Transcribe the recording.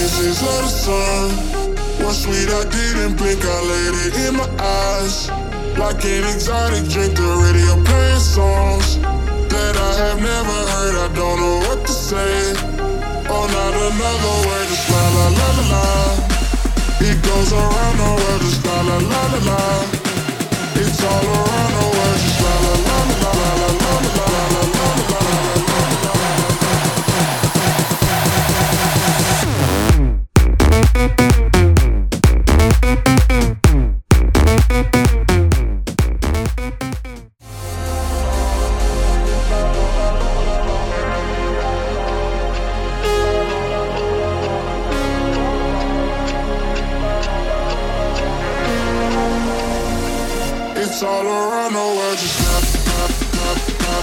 kisses of the sun. One sweet, I didn't blink, I laid it in my eyes. Like an exotic drink, the radio playing songs that I have never heard. I don't know what to say. Oh, not another word, just la la la la la. It goes around the world, just la la la la la. all around the world just